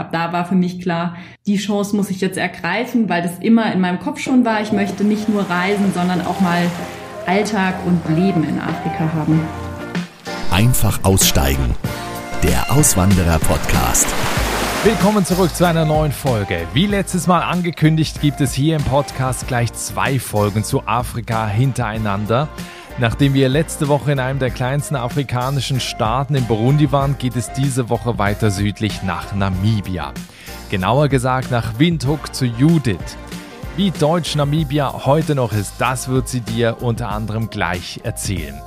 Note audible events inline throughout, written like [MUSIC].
ab da war für mich klar, die Chance muss ich jetzt ergreifen, weil das immer in meinem Kopf schon war. Ich möchte nicht nur reisen, sondern auch mal Alltag und Leben in Afrika haben. Einfach aussteigen. Der Auswanderer-Podcast. Willkommen zurück zu einer neuen Folge. Wie letztes Mal angekündigt, gibt es hier im Podcast gleich zwei Folgen zu Afrika hintereinander. Nachdem wir letzte Woche in einem der kleinsten afrikanischen Staaten in Burundi waren, geht es diese Woche weiter südlich nach Namibia. Genauer gesagt nach Windhoek zu Judith. Wie deutsch Namibia heute noch ist, das wird sie dir unter anderem gleich erzählen.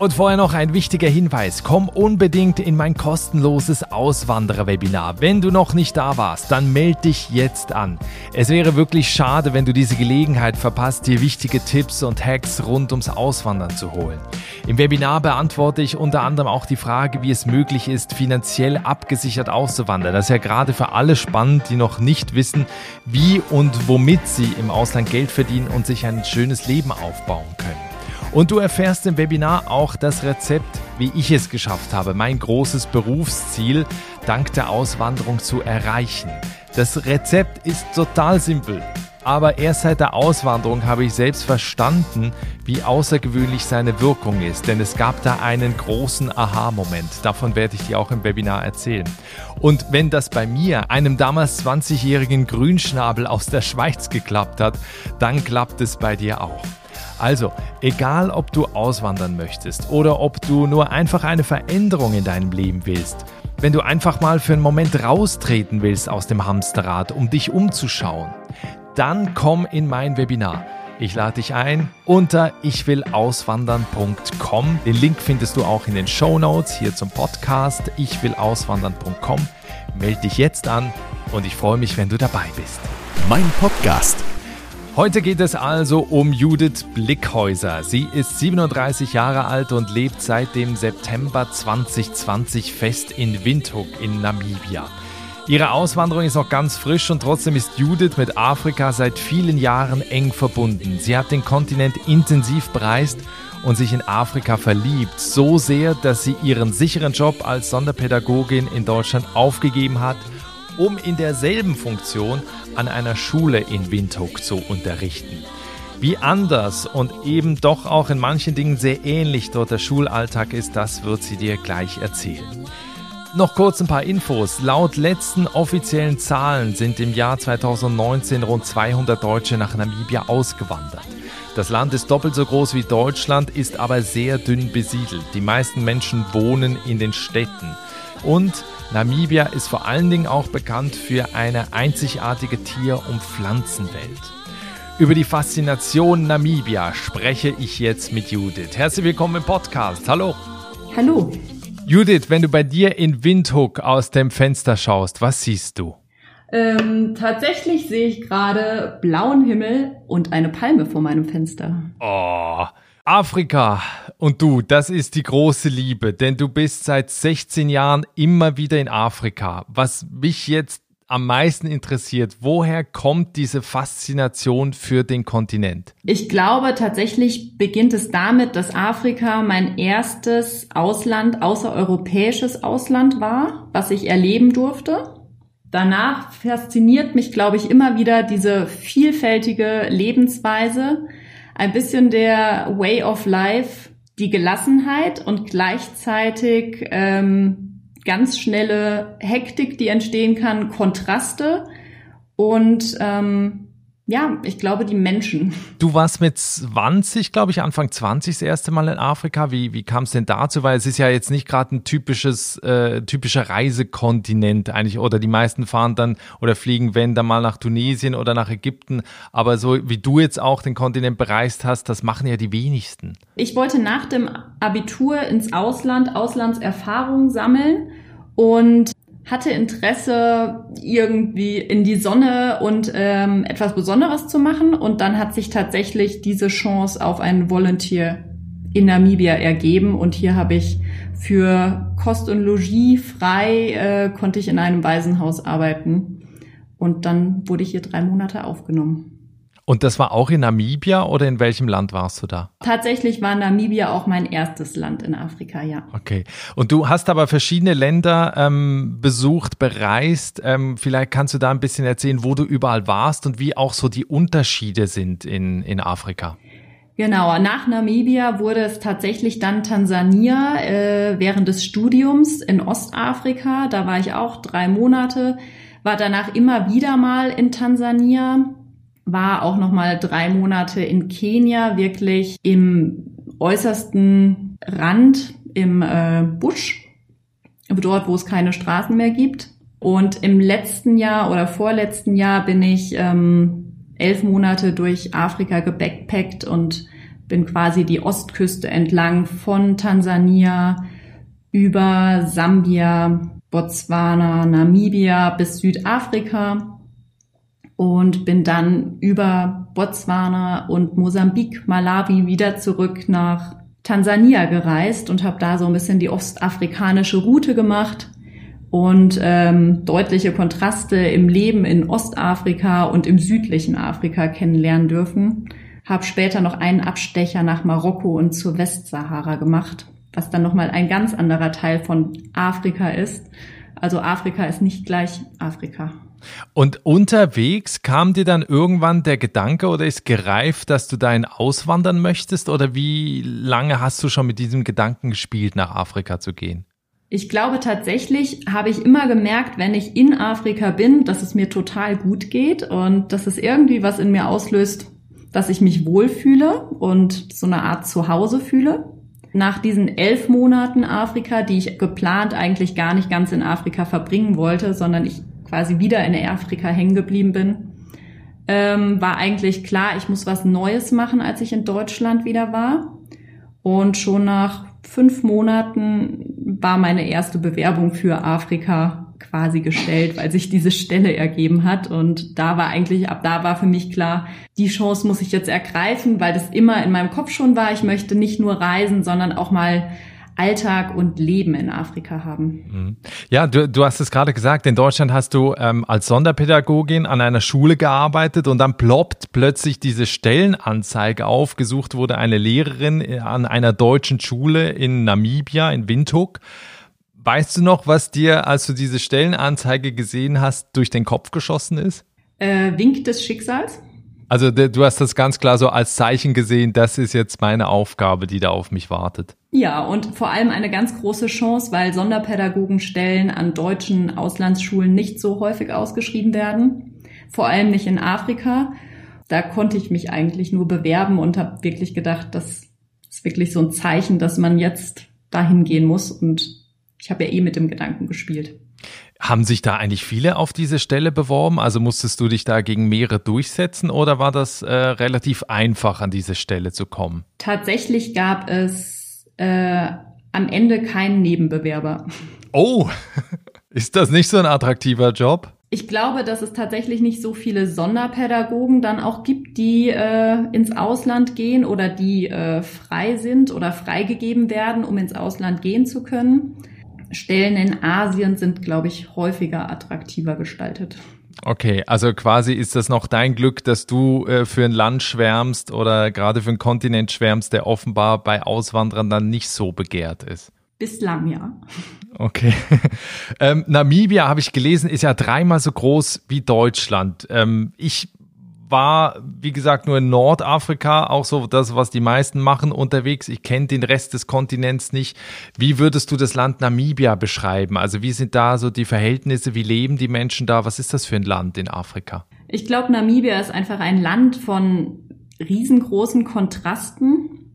Und vorher noch ein wichtiger Hinweis. Komm unbedingt in mein kostenloses Auswanderer-Webinar. Wenn du noch nicht da warst, dann melde dich jetzt an. Es wäre wirklich schade, wenn du diese Gelegenheit verpasst, dir wichtige Tipps und Hacks rund ums Auswandern zu holen. Im Webinar beantworte ich unter anderem auch die Frage, wie es möglich ist, finanziell abgesichert auszuwandern. Das ist ja gerade für alle spannend, die noch nicht wissen, wie und womit sie im Ausland Geld verdienen und sich ein schönes Leben aufbauen können. Und du erfährst im Webinar auch das Rezept, wie ich es geschafft habe, mein großes Berufsziel dank der Auswanderung zu erreichen. Das Rezept ist total simpel. Aber erst seit der Auswanderung habe ich selbst verstanden, wie außergewöhnlich seine Wirkung ist, denn es gab da einen großen Aha-Moment. Davon werde ich dir auch im Webinar erzählen. Und wenn das bei mir, einem damals 20-jährigen Grünschnabel aus der Schweiz geklappt hat, dann klappt es bei dir auch. Also, egal ob du auswandern möchtest oder ob du nur einfach eine Veränderung in deinem Leben willst, wenn du einfach mal für einen Moment raustreten willst aus dem Hamsterrad, um dich umzuschauen, dann komm in mein Webinar. Ich lade dich ein unter ichwillauswandern.com. Den Link findest du auch in den Show Notes hier zum Podcast ichwillauswandern.com. Melde dich jetzt an und ich freue mich, wenn du dabei bist. Mein Podcast Heute geht es also um Judith Blickhäuser. Sie ist 37 Jahre alt und lebt seit dem September 2020 fest in Windhoek in Namibia. Ihre Auswanderung ist noch ganz frisch und trotzdem ist Judith mit Afrika seit vielen Jahren eng verbunden. Sie hat den Kontinent intensiv bereist und sich in Afrika verliebt, so sehr, dass sie ihren sicheren Job als Sonderpädagogin in Deutschland aufgegeben hat um in derselben Funktion an einer Schule in Windhoek zu unterrichten. Wie anders und eben doch auch in manchen Dingen sehr ähnlich dort der Schulalltag ist, das wird sie dir gleich erzählen. Noch kurz ein paar Infos. Laut letzten offiziellen Zahlen sind im Jahr 2019 rund 200 Deutsche nach Namibia ausgewandert. Das Land ist doppelt so groß wie Deutschland, ist aber sehr dünn besiedelt. Die meisten Menschen wohnen in den Städten. Und Namibia ist vor allen Dingen auch bekannt für eine einzigartige Tier- und Pflanzenwelt. Über die Faszination Namibia spreche ich jetzt mit Judith. Herzlich willkommen im Podcast. Hallo. Hallo. Judith, wenn du bei dir in Windhoek aus dem Fenster schaust, was siehst du? Ähm, tatsächlich sehe ich gerade blauen Himmel und eine Palme vor meinem Fenster. Oh, Afrika und du, das ist die große Liebe, denn du bist seit 16 Jahren immer wieder in Afrika. Was mich jetzt am meisten interessiert, woher kommt diese Faszination für den Kontinent? Ich glaube tatsächlich beginnt es damit, dass Afrika mein erstes Ausland, außereuropäisches Ausland war, was ich erleben durfte. Danach fasziniert mich, glaube ich, immer wieder diese vielfältige Lebensweise, ein bisschen der Way of Life, die Gelassenheit und gleichzeitig ähm, ganz schnelle Hektik, die entstehen kann, Kontraste und ähm, ja, ich glaube, die Menschen. Du warst mit 20, glaube ich, Anfang 20 das erste Mal in Afrika. Wie, wie kam es denn dazu? Weil es ist ja jetzt nicht gerade ein typisches, äh, typischer Reisekontinent eigentlich. Oder die meisten fahren dann oder fliegen, wenn dann mal nach Tunesien oder nach Ägypten. Aber so wie du jetzt auch den Kontinent bereist hast, das machen ja die wenigsten. Ich wollte nach dem Abitur ins Ausland, Auslandserfahrung sammeln. Und hatte Interesse, irgendwie in die Sonne und ähm, etwas Besonderes zu machen. Und dann hat sich tatsächlich diese Chance auf einen Volunteer in Namibia ergeben. Und hier habe ich für Kost und Logis frei, äh, konnte ich in einem Waisenhaus arbeiten. Und dann wurde ich hier drei Monate aufgenommen. Und das war auch in Namibia oder in welchem Land warst du da? Tatsächlich war Namibia auch mein erstes Land in Afrika, ja. Okay. Und du hast aber verschiedene Länder ähm, besucht, bereist. Ähm, vielleicht kannst du da ein bisschen erzählen, wo du überall warst und wie auch so die Unterschiede sind in, in Afrika. Genau, nach Namibia wurde es tatsächlich dann Tansania äh, während des Studiums in Ostafrika. Da war ich auch drei Monate, war danach immer wieder mal in Tansania war auch noch mal drei Monate in Kenia, wirklich im äußersten Rand im äh, Busch, dort, wo es keine Straßen mehr gibt. Und im letzten Jahr oder vorletzten Jahr bin ich ähm, elf Monate durch Afrika gebackpackt und bin quasi die Ostküste entlang von Tansania über Sambia, Botswana, Namibia bis Südafrika und bin dann über Botswana und Mosambik, Malawi wieder zurück nach Tansania gereist und habe da so ein bisschen die ostafrikanische Route gemacht und ähm, deutliche Kontraste im Leben in Ostafrika und im südlichen Afrika kennenlernen dürfen. Habe später noch einen Abstecher nach Marokko und zur Westsahara gemacht, was dann nochmal ein ganz anderer Teil von Afrika ist. Also Afrika ist nicht gleich Afrika. Und unterwegs kam dir dann irgendwann der Gedanke oder ist gereift, dass du dahin auswandern möchtest? Oder wie lange hast du schon mit diesem Gedanken gespielt, nach Afrika zu gehen? Ich glaube tatsächlich habe ich immer gemerkt, wenn ich in Afrika bin, dass es mir total gut geht und dass es irgendwie was in mir auslöst, dass ich mich wohlfühle und so eine Art Zuhause fühle. Nach diesen elf Monaten Afrika, die ich geplant eigentlich gar nicht ganz in Afrika verbringen wollte, sondern ich quasi wieder in Afrika hängen geblieben bin, ähm, war eigentlich klar, ich muss was Neues machen, als ich in Deutschland wieder war. Und schon nach fünf Monaten war meine erste Bewerbung für Afrika quasi gestellt, weil sich diese Stelle ergeben hat. Und da war eigentlich, ab da war für mich klar, die Chance muss ich jetzt ergreifen, weil das immer in meinem Kopf schon war. Ich möchte nicht nur reisen, sondern auch mal Alltag und Leben in Afrika haben. Mhm. Ja, du, du hast es gerade gesagt, in Deutschland hast du ähm, als Sonderpädagogin an einer Schule gearbeitet und dann ploppt plötzlich diese Stellenanzeige auf. Gesucht wurde eine Lehrerin äh, an einer deutschen Schule in Namibia, in Windhoek. Weißt du noch, was dir, als du diese Stellenanzeige gesehen hast, durch den Kopf geschossen ist? Äh, Wink des Schicksals. Also du hast das ganz klar so als Zeichen gesehen, das ist jetzt meine Aufgabe, die da auf mich wartet. Ja, und vor allem eine ganz große Chance, weil Sonderpädagogenstellen an deutschen Auslandsschulen nicht so häufig ausgeschrieben werden, vor allem nicht in Afrika. Da konnte ich mich eigentlich nur bewerben und habe wirklich gedacht, das ist wirklich so ein Zeichen, dass man jetzt dahin gehen muss. Und ich habe ja eh mit dem Gedanken gespielt. Haben sich da eigentlich viele auf diese Stelle beworben? Also musstest du dich da gegen mehrere durchsetzen oder war das äh, relativ einfach, an diese Stelle zu kommen? Tatsächlich gab es äh, am Ende keinen Nebenbewerber. Oh, [LAUGHS] ist das nicht so ein attraktiver Job? Ich glaube, dass es tatsächlich nicht so viele Sonderpädagogen dann auch gibt, die äh, ins Ausland gehen oder die äh, frei sind oder freigegeben werden, um ins Ausland gehen zu können. Stellen in Asien sind, glaube ich, häufiger attraktiver gestaltet. Okay, also quasi ist das noch dein Glück, dass du äh, für ein Land schwärmst oder gerade für einen Kontinent schwärmst, der offenbar bei Auswanderern dann nicht so begehrt ist. Bislang ja. Okay. [LAUGHS] ähm, Namibia, habe ich gelesen, ist ja dreimal so groß wie Deutschland. Ähm, ich war, wie gesagt, nur in Nordafrika, auch so das, was die meisten machen, unterwegs. Ich kenne den Rest des Kontinents nicht. Wie würdest du das Land Namibia beschreiben? Also wie sind da so die Verhältnisse? Wie leben die Menschen da? Was ist das für ein Land in Afrika? Ich glaube, Namibia ist einfach ein Land von riesengroßen Kontrasten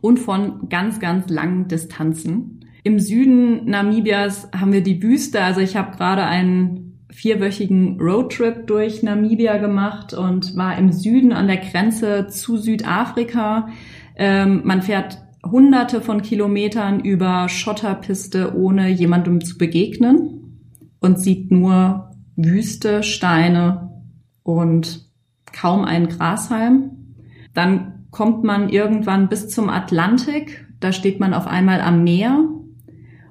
und von ganz, ganz langen Distanzen. Im Süden Namibias haben wir die Wüste. Also ich habe gerade einen vierwöchigen Roadtrip durch Namibia gemacht und war im Süden an der Grenze zu Südafrika. Ähm, man fährt hunderte von Kilometern über Schotterpiste, ohne jemandem zu begegnen und sieht nur Wüste, Steine und kaum einen Grashalm. Dann kommt man irgendwann bis zum Atlantik. Da steht man auf einmal am Meer.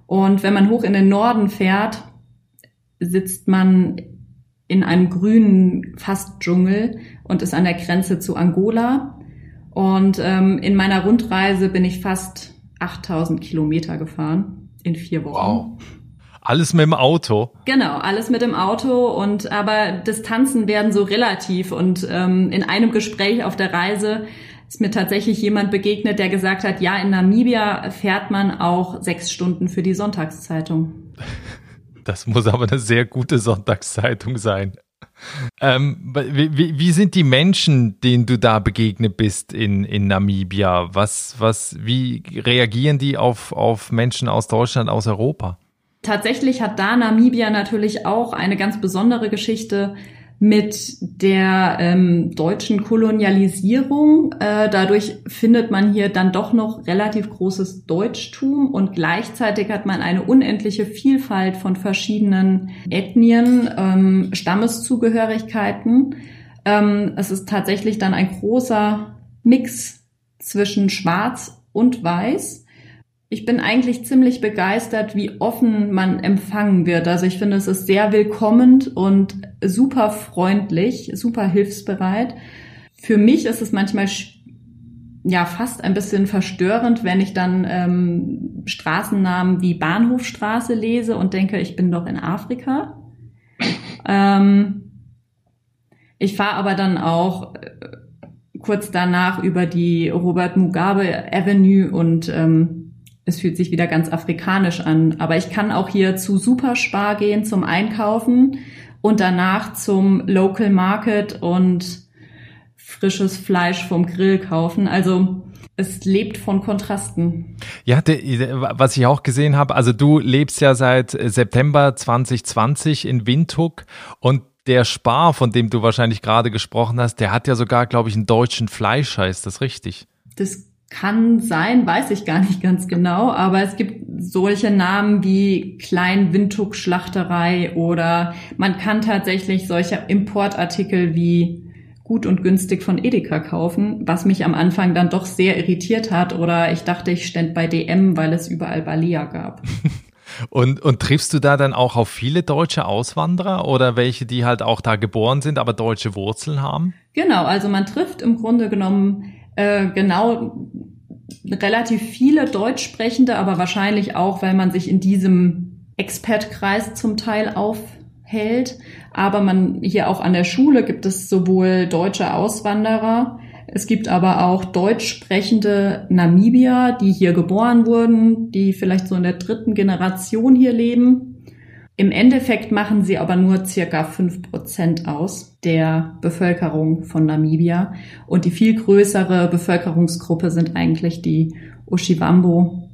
Und wenn man hoch in den Norden fährt, sitzt man in einem grünen fast Dschungel und ist an der Grenze zu Angola. Und ähm, in meiner Rundreise bin ich fast 8000 Kilometer gefahren in vier Wochen. Wow. Alles mit dem Auto. Genau, alles mit dem Auto und aber Distanzen werden so relativ und ähm, in einem Gespräch auf der Reise ist mir tatsächlich jemand begegnet, der gesagt hat, ja, in Namibia fährt man auch sechs Stunden für die Sonntagszeitung. [LAUGHS] Das muss aber eine sehr gute Sonntagszeitung sein. Ähm, wie, wie, sind die Menschen, denen du da begegnet bist in, in Namibia? Was, was, wie reagieren die auf, auf Menschen aus Deutschland, aus Europa? Tatsächlich hat da Namibia natürlich auch eine ganz besondere Geschichte mit der ähm, deutschen Kolonialisierung. Äh, dadurch findet man hier dann doch noch relativ großes Deutschtum und gleichzeitig hat man eine unendliche Vielfalt von verschiedenen Ethnien, ähm, Stammeszugehörigkeiten. Ähm, es ist tatsächlich dann ein großer Mix zwischen Schwarz und Weiß ich bin eigentlich ziemlich begeistert, wie offen man empfangen wird. Also ich finde, es ist sehr willkommend und super freundlich, super hilfsbereit. Für mich ist es manchmal ja fast ein bisschen verstörend, wenn ich dann ähm, Straßennamen wie Bahnhofstraße lese und denke, ich bin doch in Afrika. Ähm, ich fahre aber dann auch äh, kurz danach über die Robert Mugabe Avenue und ähm, es fühlt sich wieder ganz afrikanisch an. Aber ich kann auch hier zu Superspar gehen zum Einkaufen und danach zum Local Market und frisches Fleisch vom Grill kaufen. Also es lebt von Kontrasten. Ja, was ich auch gesehen habe, also du lebst ja seit September 2020 in Windhoek und der Spar, von dem du wahrscheinlich gerade gesprochen hast, der hat ja sogar, glaube ich, einen deutschen Fleischer. Ist das richtig? Das kann sein, weiß ich gar nicht [LAUGHS] ganz genau, aber es gibt solche Namen wie Klein Windhoek Schlachterei oder man kann tatsächlich solche Importartikel wie gut und günstig von Edeka kaufen, was mich am Anfang dann doch sehr irritiert hat oder ich dachte, ich ständ bei DM, weil es überall Balia gab. [LAUGHS] Und, und triffst du da dann auch auf viele deutsche Auswanderer oder welche, die halt auch da geboren sind, aber deutsche Wurzeln haben? Genau, also man trifft im Grunde genommen äh, genau relativ viele Deutschsprechende, aber wahrscheinlich auch, weil man sich in diesem Expat-Kreis zum Teil aufhält. Aber man hier auch an der Schule gibt es sowohl deutsche Auswanderer, es gibt aber auch deutsch sprechende Namibier, die hier geboren wurden, die vielleicht so in der dritten Generation hier leben im Endeffekt machen sie aber nur circa fünf Prozent aus der Bevölkerung von Namibia. Und die viel größere Bevölkerungsgruppe sind eigentlich die Oshivambo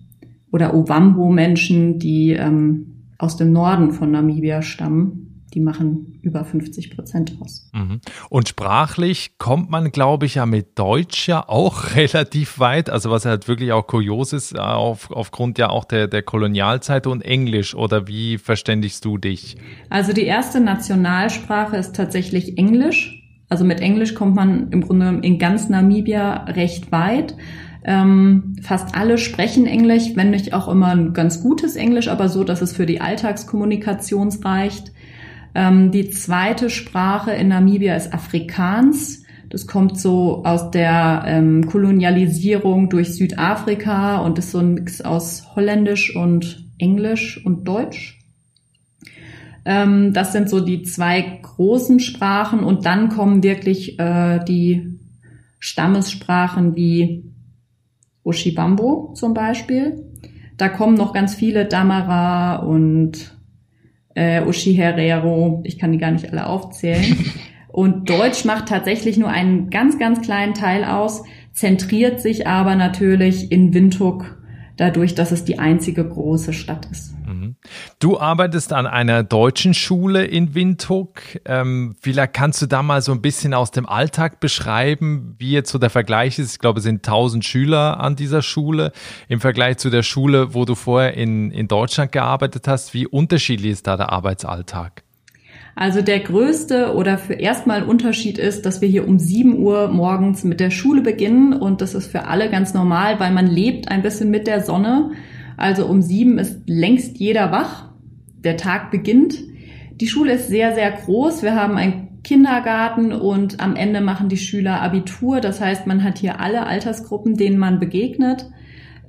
oder Ovambo-Menschen, die ähm, aus dem Norden von Namibia stammen die machen über 50 Prozent aus. Mhm. Und sprachlich kommt man, glaube ich, ja mit Deutsch ja auch [LAUGHS] relativ weit, also was halt wirklich auch kurios ist, auf, aufgrund ja auch der, der Kolonialzeit und Englisch oder wie verständigst du dich? Also die erste Nationalsprache ist tatsächlich Englisch. Also mit Englisch kommt man im Grunde in ganz Namibia recht weit. Ähm, fast alle sprechen Englisch, wenn nicht auch immer ein ganz gutes Englisch, aber so, dass es für die Alltagskommunikation reicht. Ähm, die zweite Sprache in Namibia ist Afrikaans. Das kommt so aus der ähm, Kolonialisierung durch Südafrika und ist so ein Mix aus Holländisch und Englisch und Deutsch. Ähm, das sind so die zwei großen Sprachen und dann kommen wirklich äh, die Stammessprachen wie Oshibambo zum Beispiel. Da kommen noch ganz viele Damara und äh, Uschi Herrero, ich kann die gar nicht alle aufzählen. [LAUGHS] Und Deutsch macht tatsächlich nur einen ganz, ganz kleinen Teil aus, zentriert sich aber natürlich in Windhoek dadurch, dass es die einzige große Stadt ist. Du arbeitest an einer deutschen Schule in Windhoek. Ähm, vielleicht kannst du da mal so ein bisschen aus dem Alltag beschreiben, wie jetzt so der Vergleich ist. Ich glaube, es sind 1000 Schüler an dieser Schule im Vergleich zu der Schule, wo du vorher in, in Deutschland gearbeitet hast. Wie unterschiedlich ist da der Arbeitsalltag? Also der größte oder für erstmal Unterschied ist, dass wir hier um 7 Uhr morgens mit der Schule beginnen und das ist für alle ganz normal, weil man lebt ein bisschen mit der Sonne. Also um sieben ist längst jeder wach. Der Tag beginnt. Die Schule ist sehr, sehr groß. Wir haben einen Kindergarten und am Ende machen die Schüler Abitur. Das heißt, man hat hier alle Altersgruppen, denen man begegnet.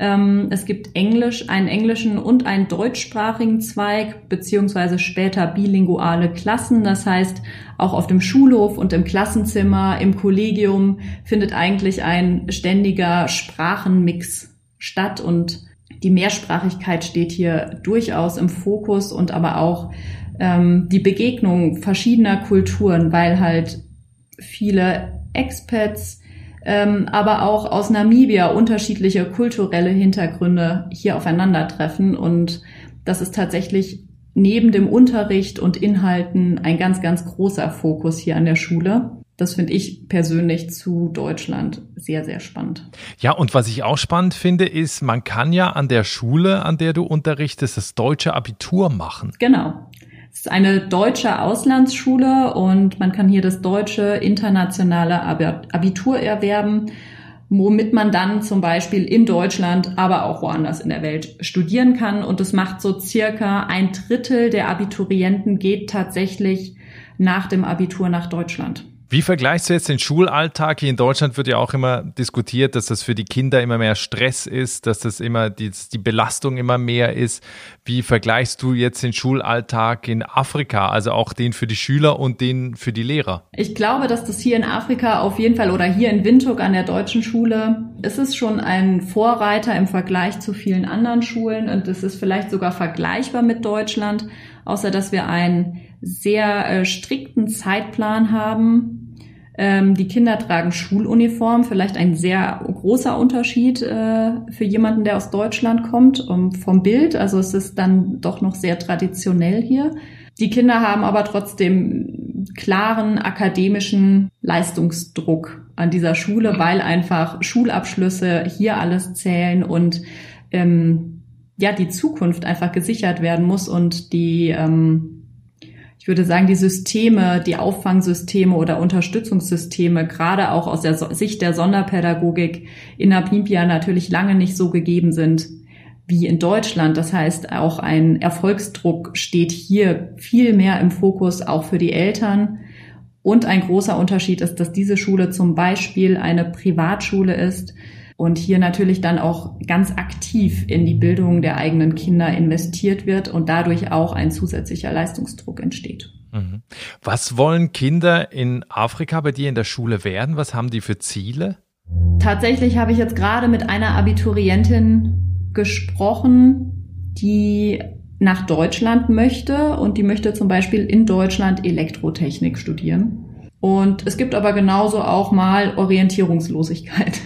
Ähm, es gibt Englisch, einen englischen und einen deutschsprachigen Zweig, beziehungsweise später bilinguale Klassen. Das heißt, auch auf dem Schulhof und im Klassenzimmer, im Kollegium findet eigentlich ein ständiger Sprachenmix statt und die Mehrsprachigkeit steht hier durchaus im Fokus und aber auch ähm, die Begegnung verschiedener Kulturen, weil halt viele Expats, ähm, aber auch aus Namibia unterschiedliche kulturelle Hintergründe hier aufeinandertreffen. Und das ist tatsächlich neben dem Unterricht und Inhalten ein ganz, ganz großer Fokus hier an der Schule. Das finde ich persönlich zu Deutschland sehr, sehr spannend. Ja, und was ich auch spannend finde, ist, man kann ja an der Schule, an der du unterrichtest, das deutsche Abitur machen. Genau. Es ist eine deutsche Auslandsschule und man kann hier das deutsche internationale Abitur erwerben, womit man dann zum Beispiel in Deutschland, aber auch woanders in der Welt studieren kann. Und das macht so circa ein Drittel der Abiturienten geht tatsächlich nach dem Abitur nach Deutschland. Wie vergleichst du jetzt den Schulalltag? Hier in Deutschland wird ja auch immer diskutiert, dass das für die Kinder immer mehr Stress ist, dass das immer die, die Belastung immer mehr ist. Wie vergleichst du jetzt den Schulalltag in Afrika, also auch den für die Schüler und den für die Lehrer? Ich glaube, dass das hier in Afrika auf jeden Fall oder hier in Windhoek an der deutschen Schule ist es schon ein Vorreiter im Vergleich zu vielen anderen Schulen und es ist vielleicht sogar vergleichbar mit Deutschland, außer dass wir einen sehr äh, strikten Zeitplan haben ähm, die Kinder tragen Schuluniform, vielleicht ein sehr großer Unterschied äh, für jemanden, der aus Deutschland kommt, vom Bild. Also es ist dann doch noch sehr traditionell hier. Die Kinder haben aber trotzdem klaren akademischen Leistungsdruck an dieser Schule, weil einfach Schulabschlüsse hier alles zählen und ähm, ja die Zukunft einfach gesichert werden muss und die ähm, würde sagen, die Systeme, die Auffangsysteme oder Unterstützungssysteme, gerade auch aus der Sicht der Sonderpädagogik in Namibia natürlich lange nicht so gegeben sind wie in Deutschland. Das heißt, auch ein Erfolgsdruck steht hier viel mehr im Fokus, auch für die Eltern. Und ein großer Unterschied ist, dass diese Schule zum Beispiel eine Privatschule ist, und hier natürlich dann auch ganz aktiv in die Bildung der eigenen Kinder investiert wird und dadurch auch ein zusätzlicher Leistungsdruck entsteht. Mhm. Was wollen Kinder in Afrika bei dir in der Schule werden? Was haben die für Ziele? Tatsächlich habe ich jetzt gerade mit einer Abiturientin gesprochen, die nach Deutschland möchte und die möchte zum Beispiel in Deutschland Elektrotechnik studieren. Und es gibt aber genauso auch mal Orientierungslosigkeit.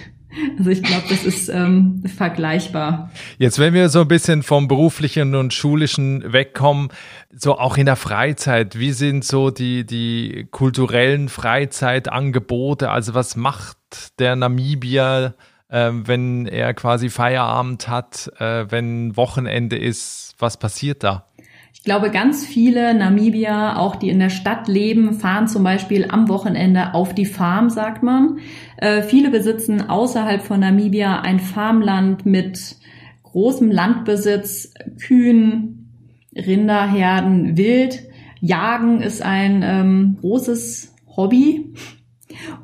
Also ich glaube, das ist ähm, vergleichbar. Jetzt, wenn wir so ein bisschen vom beruflichen und schulischen wegkommen, so auch in der Freizeit, wie sind so die, die kulturellen Freizeitangebote? Also was macht der Namibier, äh, wenn er quasi Feierabend hat, äh, wenn Wochenende ist? Was passiert da? Ich glaube, ganz viele Namibier, auch die in der Stadt leben, fahren zum Beispiel am Wochenende auf die Farm, sagt man. Äh, viele besitzen außerhalb von Namibia ein Farmland mit großem Landbesitz, Kühen, Rinderherden, Wild. Jagen ist ein ähm, großes Hobby.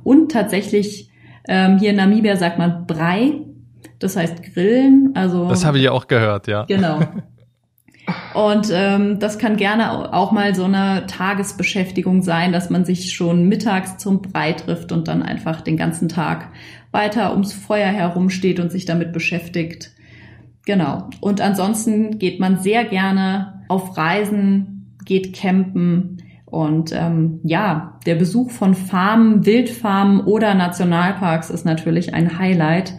Und tatsächlich, ähm, hier in Namibia sagt man Brei, das heißt Grillen. Also das habe ich auch gehört, ja. Genau. [LAUGHS] Und ähm, das kann gerne auch mal so eine Tagesbeschäftigung sein, dass man sich schon mittags zum Brei trifft und dann einfach den ganzen Tag weiter ums Feuer herumsteht und sich damit beschäftigt. Genau. Und ansonsten geht man sehr gerne auf Reisen, geht campen. Und ähm, ja, der Besuch von Farmen, Wildfarmen oder Nationalparks ist natürlich ein Highlight,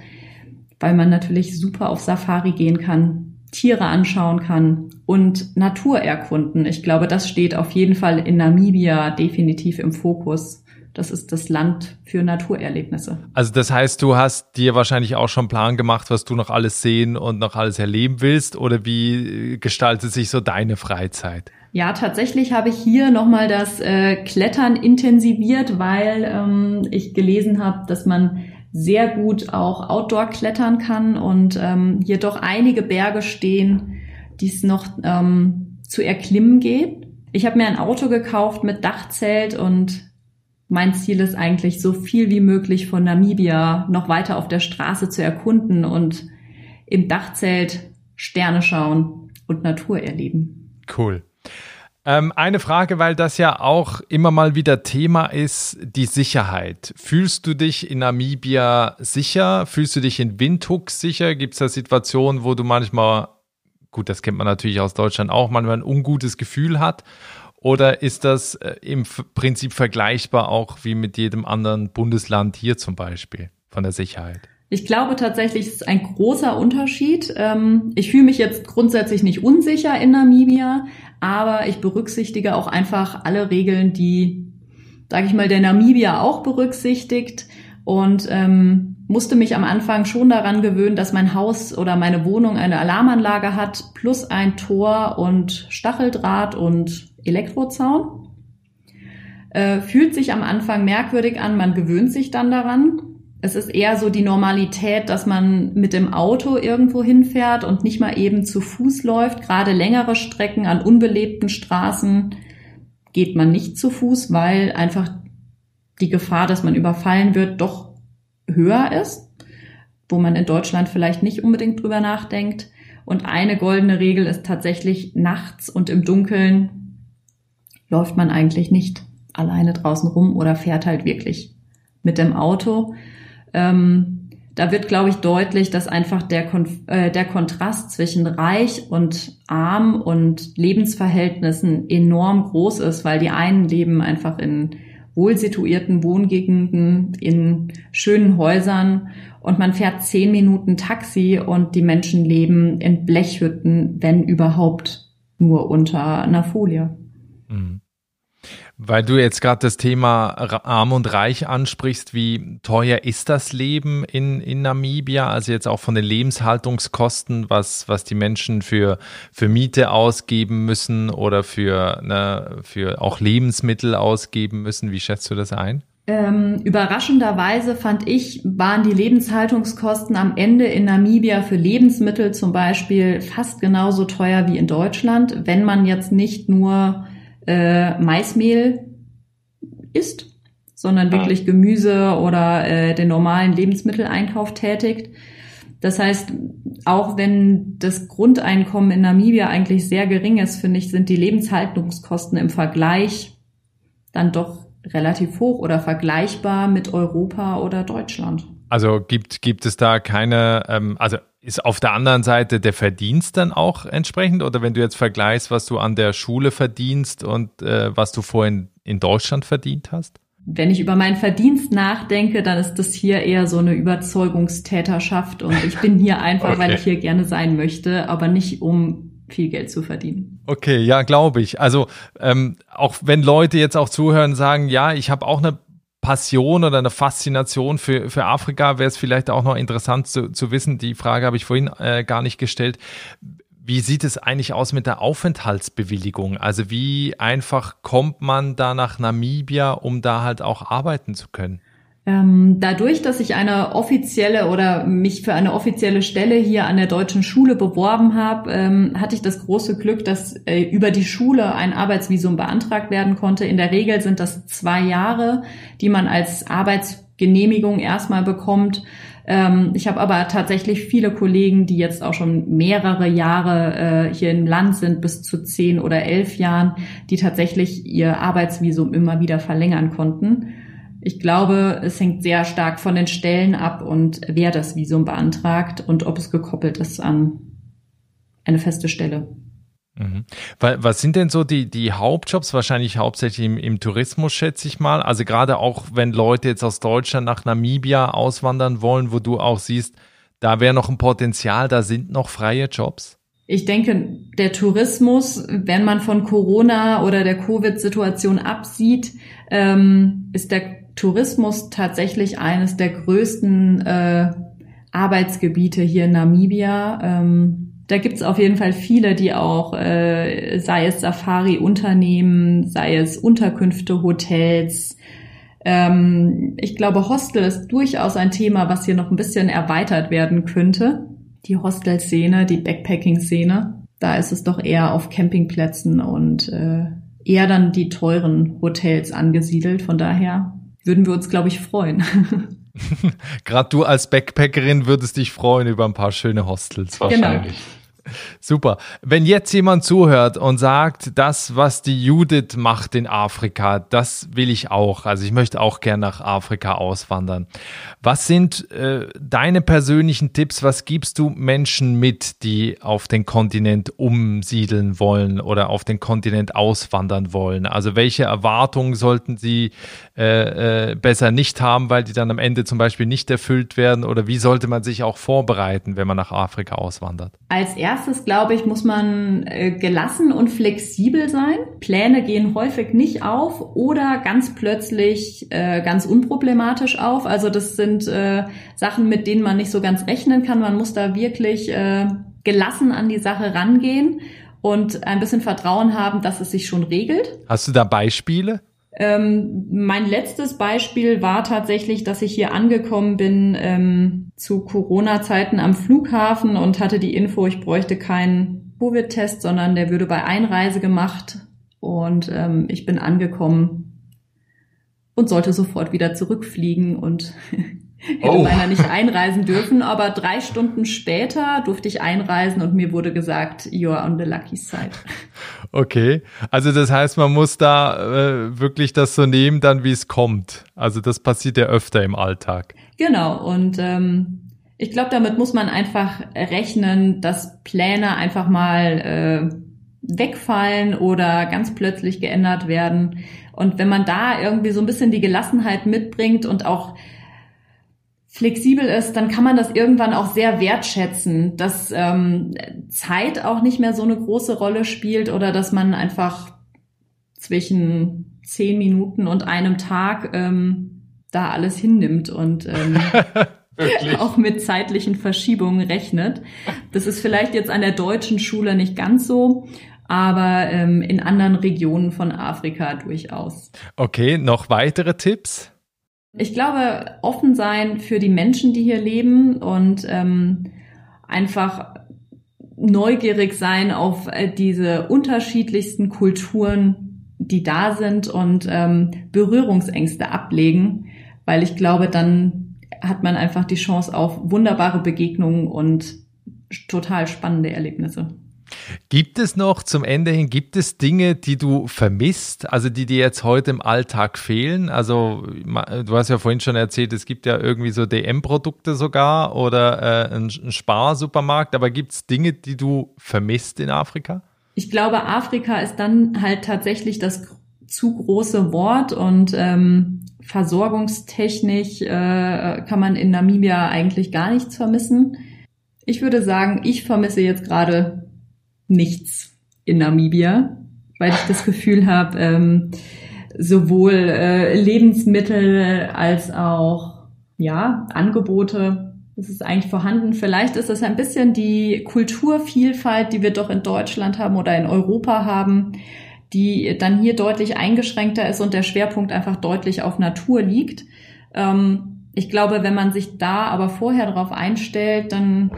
weil man natürlich super auf Safari gehen kann, Tiere anschauen kann und Natur erkunden. Ich glaube, das steht auf jeden Fall in Namibia definitiv im Fokus. Das ist das Land für Naturerlebnisse. Also das heißt, du hast dir wahrscheinlich auch schon Plan gemacht, was du noch alles sehen und noch alles erleben willst oder wie gestaltet sich so deine Freizeit? Ja, tatsächlich habe ich hier nochmal das äh, Klettern intensiviert, weil ähm, ich gelesen habe, dass man sehr gut auch Outdoor klettern kann und ähm, hier doch einige Berge stehen, die es noch ähm, zu erklimmen geht. Ich habe mir ein Auto gekauft mit Dachzelt und mein Ziel ist eigentlich, so viel wie möglich von Namibia noch weiter auf der Straße zu erkunden und im Dachzelt Sterne schauen und Natur erleben. Cool. Ähm, eine Frage, weil das ja auch immer mal wieder Thema ist, die Sicherheit. Fühlst du dich in Namibia sicher? Fühlst du dich in Windhoek sicher? Gibt es da Situationen, wo du manchmal, gut, das kennt man natürlich aus Deutschland auch, manchmal ein ungutes Gefühl hat? Oder ist das äh, im Prinzip vergleichbar auch wie mit jedem anderen Bundesland hier zum Beispiel von der Sicherheit? Ich glaube tatsächlich, es ist ein großer Unterschied. Ähm, ich fühle mich jetzt grundsätzlich nicht unsicher in Namibia, aber ich berücksichtige auch einfach alle Regeln, die, sage ich mal, der Namibia auch berücksichtigt und ähm, musste mich am Anfang schon daran gewöhnen, dass mein Haus oder meine Wohnung eine Alarmanlage hat, plus ein Tor und Stacheldraht und Elektrozaun. Äh, fühlt sich am Anfang merkwürdig an, man gewöhnt sich dann daran es ist eher so die Normalität, dass man mit dem Auto irgendwo hinfährt und nicht mal eben zu Fuß läuft. Gerade längere Strecken an unbelebten Straßen geht man nicht zu Fuß, weil einfach die Gefahr, dass man überfallen wird, doch höher ist, wo man in Deutschland vielleicht nicht unbedingt drüber nachdenkt. Und eine goldene Regel ist tatsächlich nachts und im Dunkeln läuft man eigentlich nicht alleine draußen rum oder fährt halt wirklich mit dem Auto. Ähm, da wird, glaube ich, deutlich, dass einfach der, Kon äh, der Kontrast zwischen reich und arm und Lebensverhältnissen enorm groß ist, weil die einen leben einfach in wohlsituierten Wohngegenden, in schönen Häusern und man fährt zehn Minuten Taxi und die Menschen leben in Blechhütten, wenn überhaupt nur unter einer Folie. Mhm. Weil du jetzt gerade das Thema Arm und Reich ansprichst, wie teuer ist das Leben in, in Namibia? Also jetzt auch von den Lebenshaltungskosten, was, was die Menschen für, für Miete ausgeben müssen oder für, ne, für auch Lebensmittel ausgeben müssen. Wie schätzt du das ein? Ähm, überraschenderweise fand ich, waren die Lebenshaltungskosten am Ende in Namibia für Lebensmittel zum Beispiel fast genauso teuer wie in Deutschland, wenn man jetzt nicht nur äh, Maismehl isst, sondern ah. wirklich Gemüse oder äh, den normalen Lebensmitteleinkauf tätigt. Das heißt, auch wenn das Grundeinkommen in Namibia eigentlich sehr gering ist, finde ich, sind die Lebenshaltungskosten im Vergleich dann doch relativ hoch oder vergleichbar mit Europa oder Deutschland. Also gibt, gibt es da keine, ähm, also ist auf der anderen Seite der Verdienst dann auch entsprechend? Oder wenn du jetzt vergleichst, was du an der Schule verdienst und äh, was du vorhin in Deutschland verdient hast? Wenn ich über meinen Verdienst nachdenke, dann ist das hier eher so eine Überzeugungstäterschaft und ich bin hier einfach, okay. weil ich hier gerne sein möchte, aber nicht um viel Geld zu verdienen. Okay, ja, glaube ich. Also ähm, auch wenn Leute jetzt auch zuhören, sagen, ja, ich habe auch eine Passion oder eine Faszination für, für Afrika wäre es vielleicht auch noch interessant zu, zu wissen. Die Frage habe ich vorhin äh, gar nicht gestellt. Wie sieht es eigentlich aus mit der Aufenthaltsbewilligung? Also wie einfach kommt man da nach Namibia, um da halt auch arbeiten zu können? Ähm, dadurch, dass ich eine offizielle oder mich für eine offizielle Stelle hier an der deutschen Schule beworben habe, ähm, hatte ich das große Glück, dass äh, über die Schule ein Arbeitsvisum beantragt werden konnte. In der Regel sind das zwei Jahre, die man als Arbeitsgenehmigung erstmal bekommt. Ähm, ich habe aber tatsächlich viele Kollegen, die jetzt auch schon mehrere Jahre äh, hier im Land sind, bis zu zehn oder elf Jahren, die tatsächlich ihr Arbeitsvisum immer wieder verlängern konnten. Ich glaube, es hängt sehr stark von den Stellen ab und wer das Visum beantragt und ob es gekoppelt ist an eine feste Stelle. Mhm. Was sind denn so die, die Hauptjobs? Wahrscheinlich hauptsächlich im, im Tourismus, schätze ich mal. Also gerade auch, wenn Leute jetzt aus Deutschland nach Namibia auswandern wollen, wo du auch siehst, da wäre noch ein Potenzial, da sind noch freie Jobs. Ich denke, der Tourismus, wenn man von Corona oder der Covid-Situation absieht, ähm, ist der Tourismus tatsächlich eines der größten äh, Arbeitsgebiete hier in Namibia. Ähm, da gibt's auf jeden Fall viele, die auch, äh, sei es Safari-Unternehmen, sei es Unterkünfte, Hotels. Ähm, ich glaube, Hostel ist durchaus ein Thema, was hier noch ein bisschen erweitert werden könnte. Die Hostel-Szene, die Backpacking-Szene. Da ist es doch eher auf Campingplätzen und äh, eher dann die teuren Hotels angesiedelt. Von daher würden wir uns, glaube ich, freuen. [LAUGHS] Gerade du als Backpackerin würdest dich freuen über ein paar schöne Hostels. Wahrscheinlich. Genau. [LAUGHS] Super. Wenn jetzt jemand zuhört und sagt, das, was die Judith macht in Afrika, das will ich auch. Also ich möchte auch gern nach Afrika auswandern. Was sind äh, deine persönlichen Tipps? Was gibst du Menschen mit, die auf den Kontinent umsiedeln wollen oder auf den Kontinent auswandern wollen? Also welche Erwartungen sollten sie äh, äh, besser nicht haben, weil die dann am Ende zum Beispiel nicht erfüllt werden? Oder wie sollte man sich auch vorbereiten, wenn man nach Afrika auswandert? Als erstes, glaube ich, muss man äh, gelassen und flexibel sein. Pläne gehen häufig nicht auf oder ganz plötzlich äh, ganz unproblematisch auf. Also das sind äh, Sachen, mit denen man nicht so ganz rechnen kann. Man muss da wirklich gelassen an die Sache rangehen und ein bisschen Vertrauen haben, dass es sich schon regelt. Hast du da Beispiele? Ähm, mein letztes Beispiel war tatsächlich, dass ich hier angekommen bin ähm, zu Corona-Zeiten am Flughafen und hatte die Info, ich bräuchte keinen Covid-Test, sondern der würde bei Einreise gemacht. Und ähm, ich bin angekommen und sollte sofort wieder zurückfliegen und [LAUGHS] hätte oh. beinahe nicht einreisen dürfen, aber drei Stunden später durfte ich einreisen und mir wurde gesagt, you're on the lucky side. Okay, also das heißt, man muss da äh, wirklich das so nehmen, dann wie es kommt. Also das passiert ja öfter im Alltag. Genau, und ähm, ich glaube, damit muss man einfach rechnen, dass Pläne einfach mal äh, wegfallen oder ganz plötzlich geändert werden. Und wenn man da irgendwie so ein bisschen die Gelassenheit mitbringt und auch flexibel ist, dann kann man das irgendwann auch sehr wertschätzen, dass ähm, Zeit auch nicht mehr so eine große Rolle spielt oder dass man einfach zwischen zehn Minuten und einem Tag ähm, da alles hinnimmt und ähm, [LAUGHS] auch mit zeitlichen Verschiebungen rechnet. Das ist vielleicht jetzt an der deutschen Schule nicht ganz so, aber ähm, in anderen Regionen von Afrika durchaus. Okay, noch weitere Tipps? Ich glaube, offen sein für die Menschen, die hier leben und ähm, einfach neugierig sein auf äh, diese unterschiedlichsten Kulturen, die da sind und ähm, Berührungsängste ablegen, weil ich glaube, dann hat man einfach die Chance auf wunderbare Begegnungen und total spannende Erlebnisse. Gibt es noch zum Ende hin, gibt es Dinge, die du vermisst, also die dir jetzt heute im Alltag fehlen? Also du hast ja vorhin schon erzählt, es gibt ja irgendwie so DM-Produkte sogar oder äh, einen Sparsupermarkt, aber gibt es Dinge, die du vermisst in Afrika? Ich glaube, Afrika ist dann halt tatsächlich das zu große Wort und ähm, versorgungstechnisch äh, kann man in Namibia eigentlich gar nichts vermissen. Ich würde sagen, ich vermisse jetzt gerade nichts in Namibia, weil ich das Gefühl habe, ähm, sowohl äh, Lebensmittel als auch ja Angebote, das ist eigentlich vorhanden. Vielleicht ist es ein bisschen die Kulturvielfalt, die wir doch in Deutschland haben oder in Europa haben, die dann hier deutlich eingeschränkter ist und der Schwerpunkt einfach deutlich auf Natur liegt. Ähm, ich glaube, wenn man sich da aber vorher darauf einstellt, dann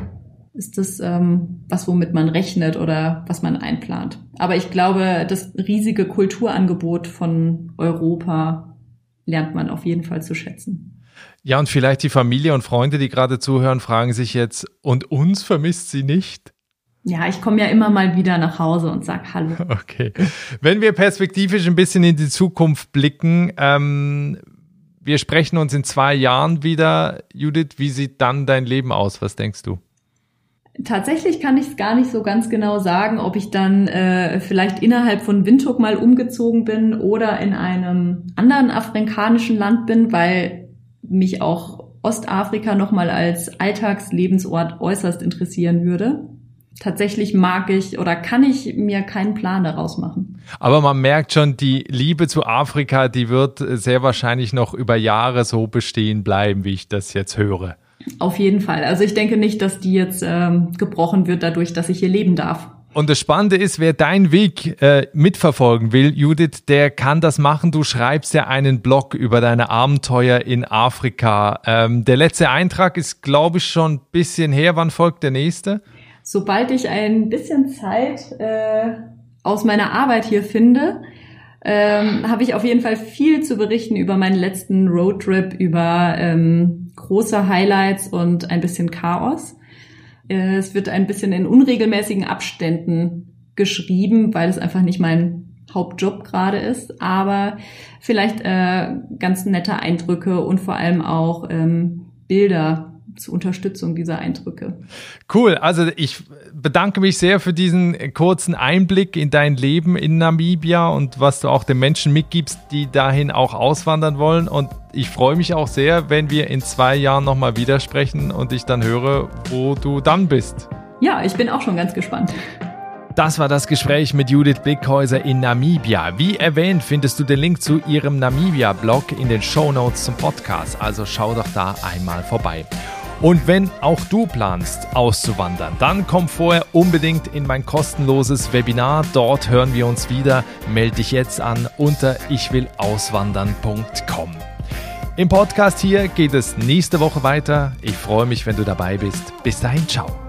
ist das ähm, was, womit man rechnet oder was man einplant. Aber ich glaube, das riesige Kulturangebot von Europa lernt man auf jeden Fall zu schätzen. Ja, und vielleicht die Familie und Freunde, die gerade zuhören, fragen sich jetzt, und uns vermisst sie nicht? Ja, ich komme ja immer mal wieder nach Hause und sag Hallo. [LAUGHS] Okay. Wenn wir perspektivisch ein bisschen in die Zukunft blicken, ähm, wir sprechen uns in zwei Jahren wieder. Judith, wie sieht dann dein Leben aus? Was denkst du? Tatsächlich kann ich es gar nicht so ganz genau sagen, ob ich dann äh, vielleicht innerhalb von Windhoek mal umgezogen bin oder in einem anderen afrikanischen Land bin, weil mich auch Ostafrika nochmal als Alltagslebensort äußerst interessieren würde. Tatsächlich mag ich oder kann ich mir keinen Plan daraus machen. Aber man merkt schon, die Liebe zu Afrika, die wird sehr wahrscheinlich noch über Jahre so bestehen bleiben, wie ich das jetzt höre. Auf jeden Fall. Also ich denke nicht, dass die jetzt ähm, gebrochen wird dadurch, dass ich hier leben darf. Und das Spannende ist, wer deinen Weg äh, mitverfolgen will, Judith, der kann das machen. Du schreibst ja einen Blog über deine Abenteuer in Afrika. Ähm, der letzte Eintrag ist, glaube ich, schon ein bisschen her. Wann folgt der nächste? Sobald ich ein bisschen Zeit äh, aus meiner Arbeit hier finde, ähm, habe ich auf jeden Fall viel zu berichten über meinen letzten Roadtrip, über ähm, große Highlights und ein bisschen Chaos. Äh, es wird ein bisschen in unregelmäßigen Abständen geschrieben, weil es einfach nicht mein Hauptjob gerade ist, aber vielleicht äh, ganz nette Eindrücke und vor allem auch ähm, Bilder zur Unterstützung dieser Eindrücke. Cool, also ich bedanke mich sehr für diesen kurzen Einblick in dein Leben in Namibia und was du auch den Menschen mitgibst, die dahin auch auswandern wollen. Und ich freue mich auch sehr, wenn wir in zwei Jahren nochmal widersprechen und ich dann höre, wo du dann bist. Ja, ich bin auch schon ganz gespannt. Das war das Gespräch mit Judith Blickhäuser in Namibia. Wie erwähnt, findest du den Link zu ihrem Namibia-Blog in den Show Notes zum Podcast, also schau doch da einmal vorbei. Und wenn auch du planst, auszuwandern, dann komm vorher unbedingt in mein kostenloses Webinar. Dort hören wir uns wieder. Melde dich jetzt an unter ichwillauswandern.com. Im Podcast hier geht es nächste Woche weiter. Ich freue mich, wenn du dabei bist. Bis dahin, ciao.